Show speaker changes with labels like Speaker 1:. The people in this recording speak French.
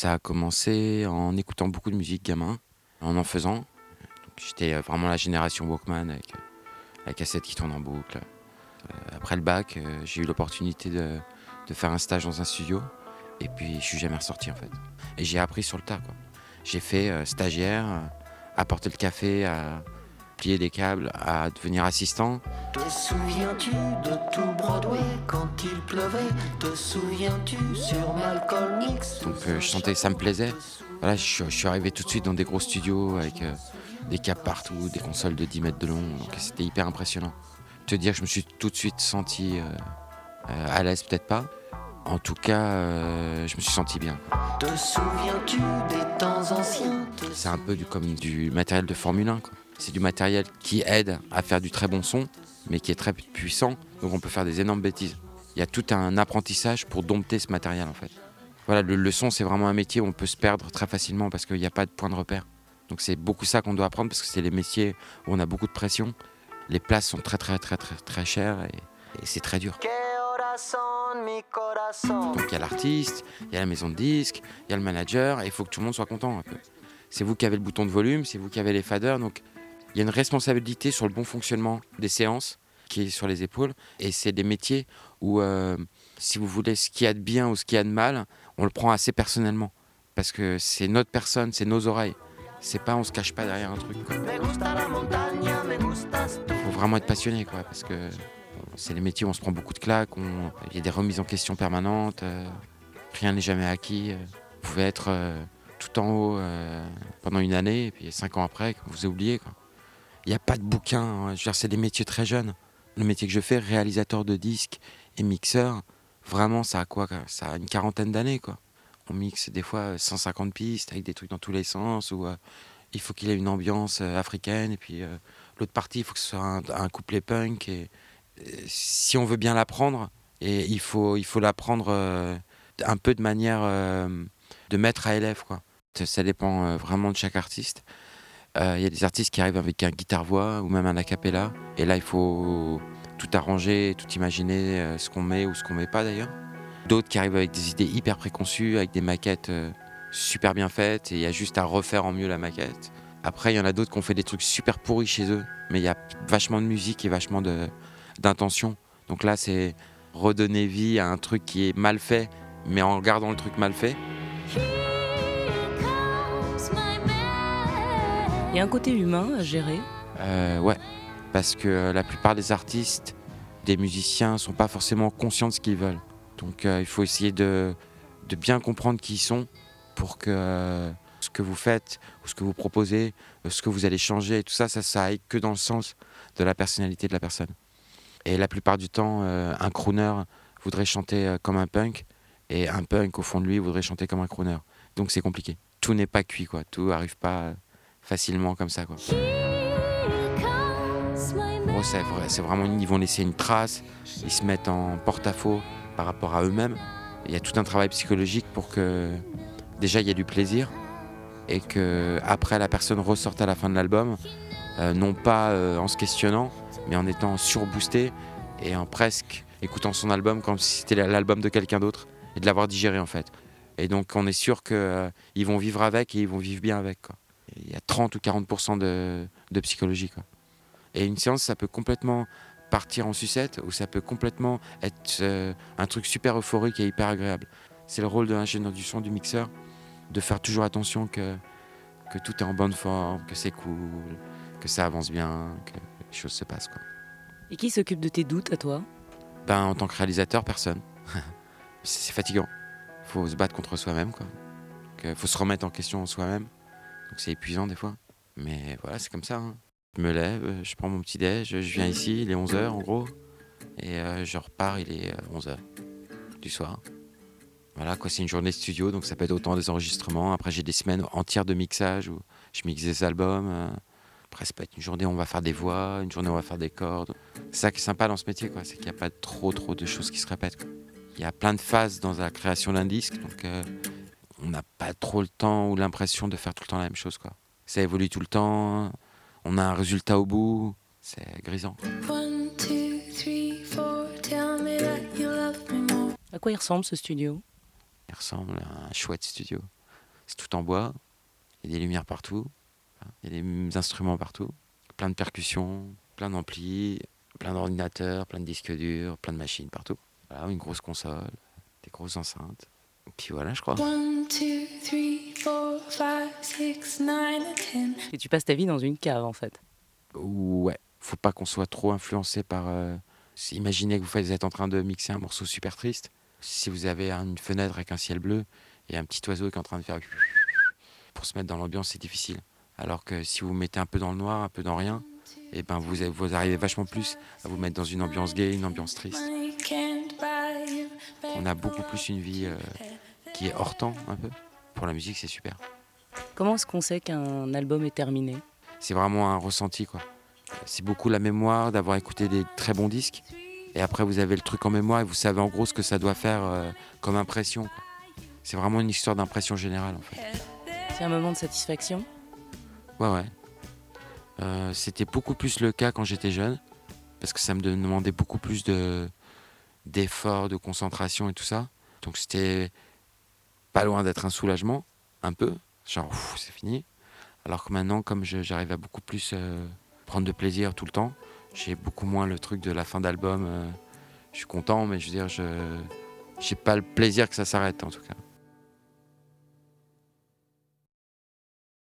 Speaker 1: Ça a commencé en écoutant beaucoup de musique gamin, en en faisant. J'étais euh, vraiment la génération Walkman avec euh, la cassette qui tourne en boucle. Euh, Après le bac, j'ai eu l'opportunité de, faire un stage dans un studio. Et puis je suis jamais ressorti en fait. Et j'ai appris sur le tas. J'ai fait stagiaire, euh, à porter le café, à plier des câbles, à devenir assistant.
Speaker 2: Te souviens-tu sur Malcolm X?
Speaker 1: Donc euh, je sentais ça me plaisait. Voilà, je, suis- je suis arrivé tout de suite dans des gros studios avec euh, des câbles partout, des consoles de 10 mètres de long. Donc c'était hyper impressionnant. Te dire que je me suis tout de suite senti euh, à l'aise, peut-être pas. En tout cas, je me suis senti bien.
Speaker 2: Te souviens-tu des temps anciens?
Speaker 1: C'est un peu du, comme du matériel de Formule 1. quoi. C'est du matériel qui aide à faire du très bon son, mais qui est très puissant. Donc on peut faire des énormes bêtises. Il y a tout un apprentissage pour dompter ce matériel en fait. Voilà, le, le son c'est vraiment un métier où on peut se perdre très facilement parce qu'il n'y a pas de point de repère. Donc c'est beaucoup ça qu'on doit apprendre parce que c'est les métiers où on a beaucoup de pression. Les places sont très très très très très chères et, et c'est très dur. Donc il y a l'artiste, il y a la maison de disques, il y a le manager, et il faut que tout le monde soit content un peu. C'est vous qui avez le bouton de volume, c'est vous qui avez les faders, donc il y a une responsabilité sur le bon fonctionnement des séances qui est sur les épaules, et c'est des métiers où, euh, si vous voulez, ce qu'il y a de bien ou ce qu'il y a de mal, on le prend assez personnellement, parce que c'est notre personne, c'est nos oreilles. C'est pas, on se cache pas derrière un truc.
Speaker 2: tú
Speaker 1: faut vraiment être passionné, quoi, parce que c'est les métiers où on se prend beaucoup de claques, on- il y a des remises en question permanentes, euh, rien n'est jamais acquis. euh. vous pouvez être euh, tout en haut euh, pendant une année, et puis cinq ans après, vous vous oubliez. quoi. Il n'y a pas de bouquin, hein, c'est des métiers très jeunes. Le métier que je fais, réalisateur de disques et mixeur, vraiment, ça a quoi Ça a une quarantaine d'années, quoi. On mixe des fois euh, 150 pistes avec des trucs dans tous les sens, où euh, il faut qu'il ait une ambiance euh, africaine, et puis euh, l'autre partie, il faut que ce soit un, couplet punk. Et, euh, si on veut bien l'apprendre, et il faut, il faut l'apprendre euh, un peu de manière euh, de maître à élève. Quoi. Ça- dépend euh, vraiment de chaque artiste. Euh, Il y a des artistes qui arrivent avec un guitare-voix ou même un a cappella. Et là, il faut tout arranger, tout imaginer, euh, ce qu'on met ou ce qu'on met pas d'ailleurs. D'autres qui arrivent avec des idées hyper préconçues, avec des maquettes euh, super bien faites, et il y a juste à refaire en mieux la maquette. Après, il y en a d'autres qui ont fait des trucs super pourris chez eux, mais il y a vachement de musique et vachement de- d'intention. Donc là, c'est redonner vie à un truc qui est mal fait, mais en gardant le truc mal fait.
Speaker 3: Il y a un côté humain à gérer?
Speaker 1: Euh, ouais, parce que la plupart des artistes, des musiciens, sont pas forcément conscients de ce qu'ils veulent. Donc euh, il faut essayer de, bien comprendre qui ils sont pour que euh, ce que vous faites, ou ce que vous proposez, euh, ce que vous allez changer, tout ça, ça, ça aille que dans le sens de la personnalité de la personne. Et la plupart du temps, un crooner voudrait chanter comme un punk, et un punk, au fond de lui, voudrait chanter comme un crooner. Donc c'est compliqué. Tout n'est pas cuit, quoi. Tout arrive pas facilement comme ça, quoi. C'est vrai- c'est vraiment, ils vont laisser une trace, ils se mettent en porte-à-faux par rapport à eux-mêmes. Il y a tout un travail psychologique pour que déjà il y ait du plaisir et que après la personne ressorte à la fin de l'album, euh, non pas euh, en se questionnant, mais en étant surboosté et en presque écoutant son album comme si c'était l'album de quelqu'un d'autre et de l'avoir digéré en fait. Et donc on est sûr qu'ils vont vivre avec et ils vont vivre bien avec. Il y a 30 ou 40% de, psychologie. Et une séance, ça peut complètement partir en sucette ou ça peut complètement être euh, un truc super euphorique et hyper agréable. C'est le rôle de l'ingénieur du son, du mixeur, de faire toujours attention que, que tout est en bonne forme, que c'est cool, que ça avance bien, que les choses se passent. Quoi.
Speaker 3: Et qui s'occupe de tes doutes à toi?
Speaker 1: Ben, en tant que réalisateur, personne. c'est fatigant. faut se battre contre soi-même. quoi. Donc, euh, faut se remettre en question soi-même. Donc c'est épuisant des fois. Mais voilà, c'est comme ça. hein. Je me lève, euh, je prends mon petit déj, je viens ici, il est 11h en gros. Et euh, je repars, il est 11h du soir. Voilà, quoi, c'est une journée de studio, donc ça peut être autant des enregistrements. Après, j'ai des semaines entières de mixage où je mixe des albums. euh. Après, ça peut être une journée où on va faire des voix, une journée où on va faire des cordes. C'est ça qui est sympa dans ce métier, quoi, c'est qu'il n'y a pas trop, trop de choses qui se répètent. quoi. Il y a plein de phases dans la création d'un disque, donc euh, on n'a pas trop le temps ou l'impression de faire tout le temps la même chose. Quoi. Ça évolue tout le temps, on a un résultat au bout, c'est grisant.
Speaker 4: One, two, three, four. Tell me that you love me more.
Speaker 3: À quoi il ressemble ce studio?
Speaker 1: Il ressemble à un chouette studio. C'est tout en bois. Il y a des lumières partout. Il y a des instruments partout. Plein de percussions, plein d'amplis, plein d'ordinateurs, plein de disques durs, plein de machines partout. Voilà, une grosse console, des grosses enceintes. Et puis voilà, je crois.
Speaker 4: One, two, three, four, five, six, nine, ten.
Speaker 3: Et tu passes ta vie dans une cave en fait.
Speaker 1: Ouais, faut pas qu'on soit trop influencé par. euh, Imaginez que vous faites- vous êtes en train de mixer un morceau super triste. Si vous avez une fenêtre avec un ciel bleu et un petit oiseau qui est en train de faire. Pour se mettre dans l'ambiance, c'est difficile. Alors que si vous vous mettez un peu dans le noir, un peu dans rien, et ben vous, vous arrivez vachement plus à vous mettre dans une ambiance gay, une ambiance triste. On a beaucoup plus une vie euh, qui est hors temps, un peu. Pour la musique, c'est super.
Speaker 3: Comment est-ce qu'on sait qu'un album est terminé?
Speaker 1: C'est vraiment un ressenti quoi. C'est beaucoup la mémoire d'avoir écouté des très bons disques et après vous avez le truc en mémoire et vous savez en gros ce que ça doit faire euh, comme impression. C'est vraiment une histoire d'impression générale en fait.
Speaker 3: C'est un moment de satisfaction?
Speaker 1: Ouais ouais. Euh, C'était beaucoup plus le cas quand j'étais jeune parce que ça me demandait beaucoup plus de d'efforts, de concentration et tout ça. Donc c'était pas loin d'être un soulagement, un peu, genre c'est fini. Alors que maintenant, comme j'arrive à beaucoup plus euh, prendre de plaisir tout le temps, j'ai beaucoup moins le truc de la fin d'album. euh, je suis content, mais je veux dire, je j'ai pas le plaisir que ça s'arrête en tout cas.